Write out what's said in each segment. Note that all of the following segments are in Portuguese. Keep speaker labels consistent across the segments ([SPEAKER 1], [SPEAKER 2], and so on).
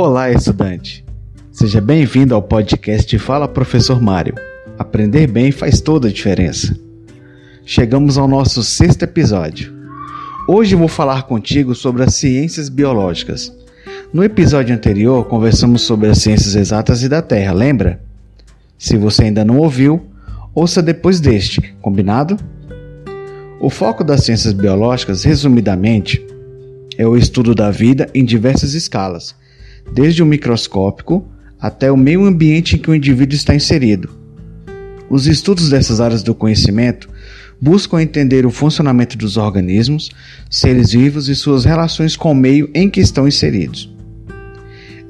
[SPEAKER 1] Olá, estudante! Seja bem-vindo ao podcast Fala Professor Mário. Aprender bem faz toda a diferença. Chegamos ao nosso sexto episódio. Hoje vou falar contigo sobre as ciências biológicas. No episódio anterior, conversamos sobre as ciências exatas e da Terra, lembra? Se você ainda não ouviu, ouça depois deste, combinado? O foco das ciências biológicas, resumidamente, é o estudo da vida em diversas escalas, desde o microscópico até o meio ambiente em que o indivíduo está inserido. Os estudos dessas áreas do conhecimento buscam entender o funcionamento dos organismos, seres vivos e suas relações com o meio em que estão inseridos.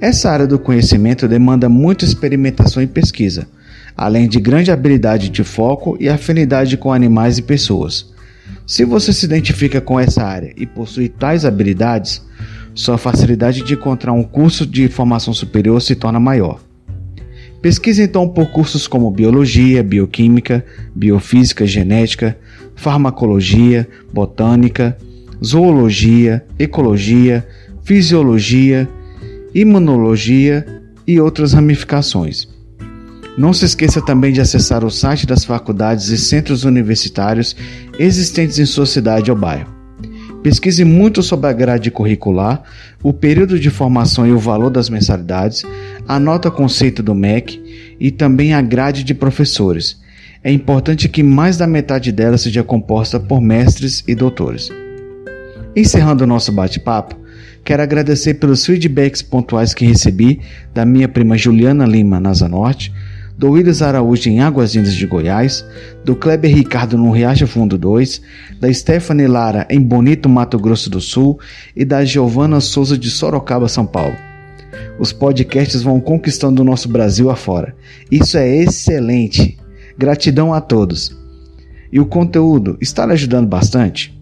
[SPEAKER 1] Essa área do conhecimento demanda muita experimentação e pesquisa, além de grande habilidade de foco e afinidade com animais e pessoas. Se você se identifica com essa área e possui tais habilidades, sua facilidade de encontrar um curso de formação superior se torna maior. Pesquise então por cursos como biologia, bioquímica, biofísica, genética, farmacologia, botânica, zoologia, ecologia, fisiologia, imunologia e outras ramificações. Não se esqueça também de acessar o site das faculdades e centros universitários existentes em sua cidade ou bairro. Pesquise muito sobre a grade curricular, o período de formação e o valor das mensalidades, anota o conceito do MEC e também a grade de professores. É importante que mais da metade dela seja composta por mestres e doutores. Encerrando o nosso bate-papo, quero agradecer pelos feedbacks pontuais que recebi da minha prima Juliana Lima, Nasa Norte, do Willis Araújo em Águas Lindas de Goiás, do Kleber Ricardo no Riacho Fundo 2, da Stephanie Lara em Bonito, Mato Grosso do Sul e da Giovana Souza de Sorocaba, São Paulo. Os podcasts vão conquistando o nosso Brasil afora. Isso é excelente. Gratidão a todos. E o conteúdo está lhe ajudando bastante?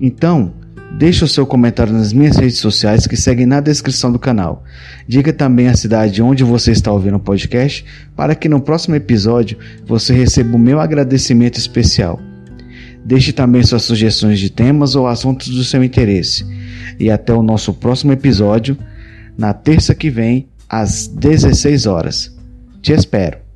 [SPEAKER 1] Então, Deixe o seu comentário nas minhas redes sociais que seguem na descrição do canal. Diga também a cidade onde você está ouvindo o podcast para que no próximo episódio você receba o meu agradecimento especial. Deixe também suas sugestões de temas ou assuntos do seu interesse. E até o nosso próximo episódio, na terça que vem, às 16 horas. Te espero.